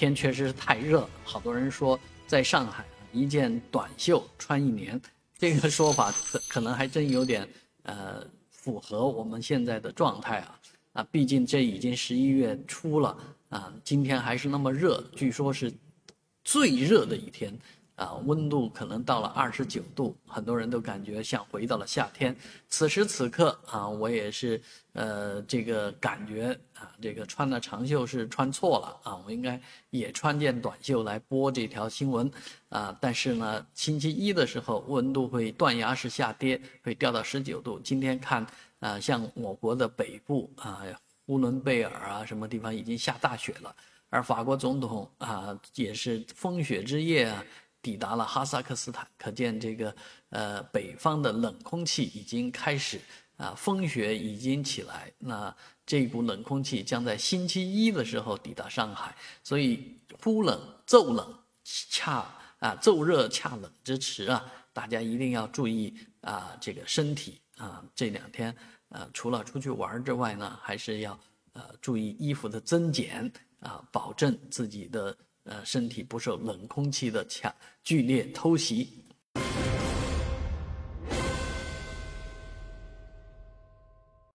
天确实是太热，好多人说在上海一件短袖穿一年，这个说法可可能还真有点呃符合我们现在的状态啊啊，毕竟这已经十一月初了啊，今天还是那么热，据说是最热的一天。啊，温度可能到了二十九度，很多人都感觉像回到了夏天。此时此刻啊，我也是，呃，这个感觉啊，这个穿的长袖是穿错了啊，我应该也穿件短袖来播这条新闻啊。但是呢，星期一的时候温度会断崖式下跌，会掉到十九度。今天看啊，像我国的北部啊，呼伦贝尔啊，什么地方已经下大雪了，而法国总统啊，也是风雪之夜啊。抵达了哈萨克斯坦，可见这个呃北方的冷空气已经开始啊，风雪已经起来。那这股冷空气将在星期一的时候抵达上海，所以忽冷骤冷恰啊骤热恰冷之时啊，大家一定要注意啊这个身体啊这两天呃除了出去玩之外呢，还是要呃注意衣服的增减啊，保证自己的。呃，身体不受冷空气的强剧烈偷袭。